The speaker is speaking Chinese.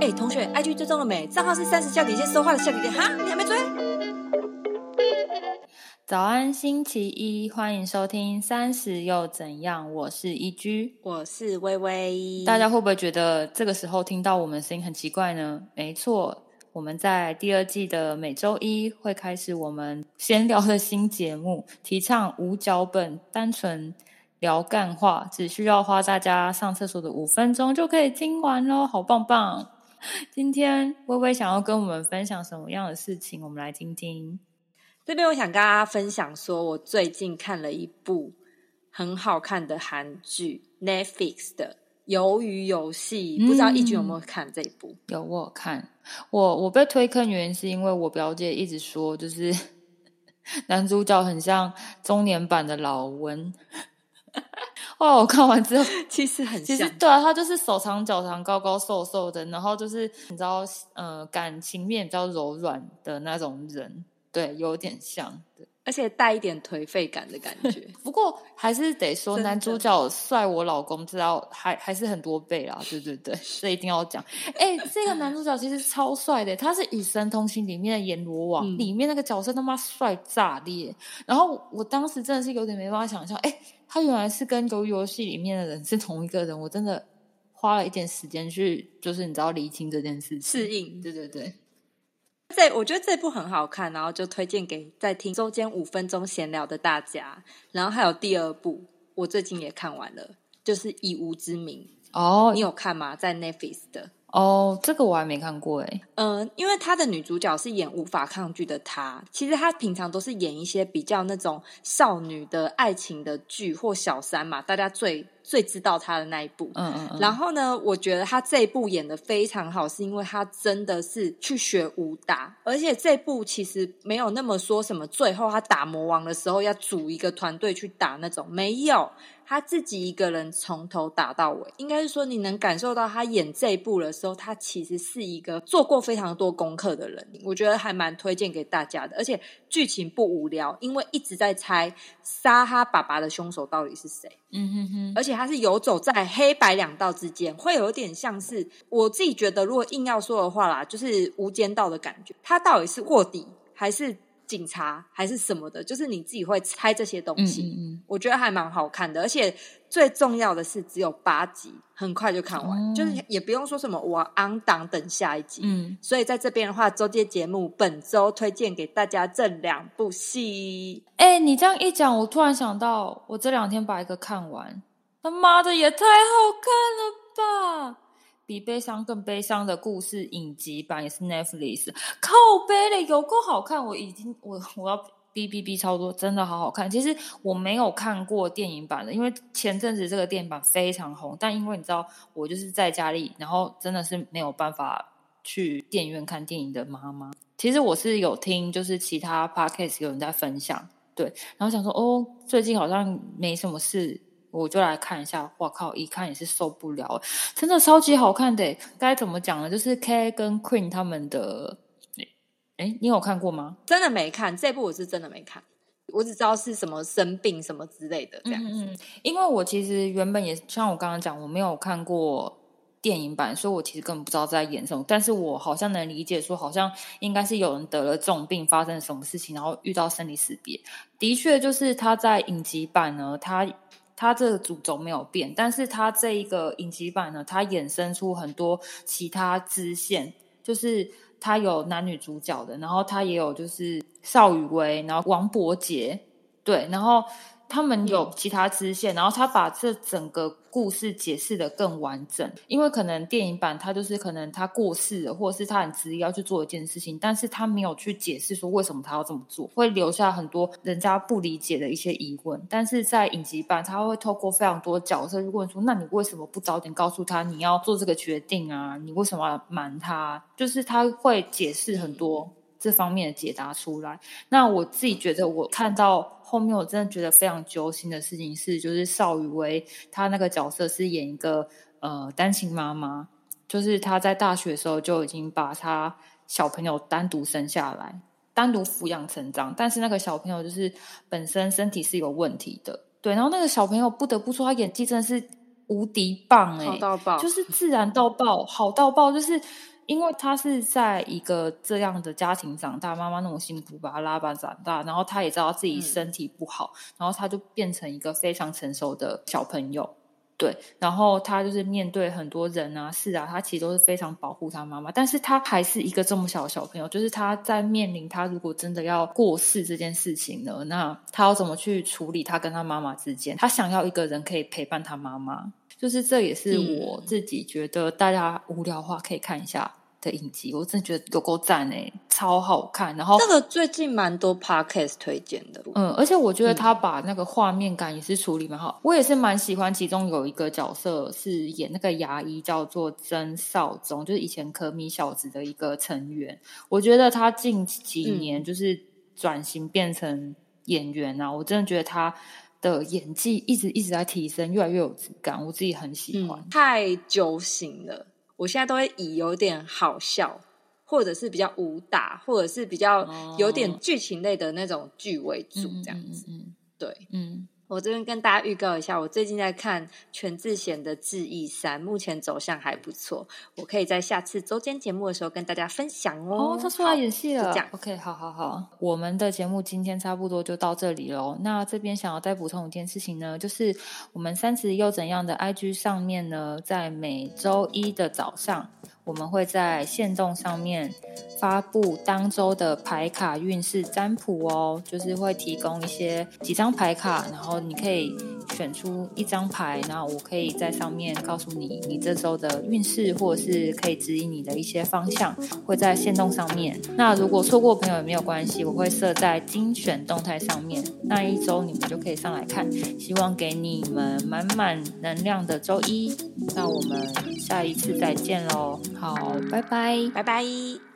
哎，同学，IG 追踪了没？账号是三十小底线说话的下底线哈，你还没追？早安，星期一，欢迎收听《三十又怎样》，我是一居，我是微微。大家会不会觉得这个时候听到我们声音很奇怪呢？没错，我们在第二季的每周一会开始我们闲聊的新节目，提倡无脚本，单纯聊干话，只需要花大家上厕所的五分钟就可以听完喽，好棒棒！今天微微想要跟我们分享什么样的事情？我们来听听。这边我想跟大家分享，说我最近看了一部很好看的韩剧，Netflix 的《鱿鱼游戏》，不知道一君有没有看这一部？有，我有看。我我被推坑原因是因为我表姐一直说，就是 男主角很像中年版的老温。哇！我看完之后，其实很其实，对啊，他就是手长脚长、高高瘦瘦的，然后就是你知道，呃，感情面比较柔软的那种人，对，有点像，对，而且带一点颓废感的感觉。不过还是得说，男主角帅我老公知道，还还是很多倍啦，对对对，这一定要讲。哎，这个男主角其实超帅的，他是《与神同行》里面的阎罗王，里面那个角色他妈帅炸裂。然后我当时真的是有点没办法想象，哎。他原来是跟鱿鱼游戏里面的人是同一个人，我真的花了一点时间去，就是你知道理清这件事情，适应。对对对，这我觉得这部很好看，然后就推荐给在听周间五分钟闲聊的大家。然后还有第二部，我最近也看完了，就是《以无之名》哦，你有看吗？在 Netflix 的。哦，这个我还没看过哎。嗯，因为他的女主角是演无法抗拒的她，其实她平常都是演一些比较那种少女的爱情的剧或小三嘛，大家最最知道他的那一部。嗯嗯嗯。然后呢，我觉得他这一部演的非常好，是因为他真的是去学武打，而且这部其实没有那么说什么最后他打魔王的时候要组一个团队去打那种，没有。他自己一个人从头打到尾，应该是说你能感受到他演这一部的时候，他其实是一个做过非常多功课的人。我觉得还蛮推荐给大家的，而且剧情不无聊，因为一直在猜杀他爸爸的凶手到底是谁。嗯哼哼，而且他是游走在黑白两道之间，会有点像是我自己觉得，如果硬要说的话啦，就是无间道的感觉。他到底是卧底还是？警察还是什么的，就是你自己会猜这些东西。我觉得还蛮好看的，而且最重要的是只有八集，很快就看完，就是也不用说什么我昂档等下一集。嗯，所以在这边的话，周间节目本周推荐给大家这两部戏。哎，你这样一讲，我突然想到，我这两天把一个看完，他妈的也太好看了吧！比悲伤更悲伤的故事影集版也是 Netflix，靠背嘞，有够好看！我已经我我要哔哔哔超多，真的好好看。其实我没有看过电影版的，因为前阵子这个电影版非常红，但因为你知道我就是在家里，然后真的是没有办法去电影院看电影的妈妈。其实我是有听，就是其他 podcast 有人在分享，对，然后想说哦，最近好像没什么事。我就来看一下，我靠，一看也是受不了，真的超级好看的。该怎么讲呢？就是 K 跟 Queen 他们的，哎，你有看过吗？真的没看这部，我是真的没看，我只知道是什么生病什么之类的这样子。因为我其实原本也像我刚刚讲，我没有看过电影版，所以我其实根本不知道在演什么。但是我好像能理解，说好像应该是有人得了重病，发生了什么事情，然后遇到生离死别。的确，就是他在影集版呢，他。它这个主轴没有变，但是它这一个影集版呢，它衍生出很多其他支线，就是它有男女主角的，然后它也有就是邵雨薇，然后王伯杰，对，然后。他们有其他支线，然后他把这整个故事解释的更完整。因为可能电影版他就是可能他过世了，或者是他很执意要去做一件事情，但是他没有去解释说为什么他要这么做，会留下很多人家不理解的一些疑问。但是在影集版，他会透过非常多角色去问说：“那你为什么不早点告诉他你要做这个决定啊？你为什么要瞒他？”就是他会解释很多这方面的解答出来。那我自己觉得，我看到。后面我真的觉得非常揪心的事情是，就是邵雨薇她那个角色是演一个呃单亲妈妈，就是她在大学的时候就已经把她小朋友单独生下来，单独抚养成长，但是那个小朋友就是本身身体是有问题的，对，然后那个小朋友不得不说他演技真的是。无敌棒哎，好到爆，就是自然到爆，好到爆，就是因为他是在一个这样的家庭长大，妈妈那么辛苦把他拉拔长大，然后他也知道自己身体不好，然后他就变成一个非常成熟的小朋友。对，然后他就是面对很多人啊、事啊，他其实都是非常保护他妈妈，但是他还是一个这么小的小朋友，就是他在面临他如果真的要过世这件事情呢，那他要怎么去处理他跟他妈妈之间？他想要一个人可以陪伴他妈妈，就是这也是我自己觉得大家无聊话可以看一下。的影集，我真的觉得有够赞哎，超好看。然后这个最近蛮多 podcast 推荐的，嗯，而且我觉得他把那个画面感也是处理蛮好。我也是蛮喜欢，其中有一个角色是演那个牙医，叫做曾少宗，就是以前可米小子的一个成员。我觉得他近几年就是转型变成演员啊，我真的觉得他的演技一直一直在提升，越来越有质感，我自己很喜欢。太揪心了。我现在都会以有点好笑，或者是比较武打，或者是比较有点剧情类的那种剧为主，这样子。对，嗯。我这边跟大家预告一下，我最近在看全智贤的《智异三》，目前走向还不错，我可以在下次周间节目的时候跟大家分享哦。哦，他出来演戏了。OK，好好好，我们的节目今天差不多就到这里喽。那这边想要再补充一件事情呢，就是我们三十又怎样的 IG 上面呢，在每周一的早上。我们会在线动上面发布当周的牌卡运势占卜哦，就是会提供一些几张牌卡，然后你可以选出一张牌，然后我可以在上面告诉你你这周的运势，或者是可以指引你的一些方向，会在线动上面。那如果错过朋友也没有关系，我会设在精选动态上面，那一周你们就可以上来看。希望给你们满满能量的周一，那我们下一次再见喽。好，拜拜，拜拜。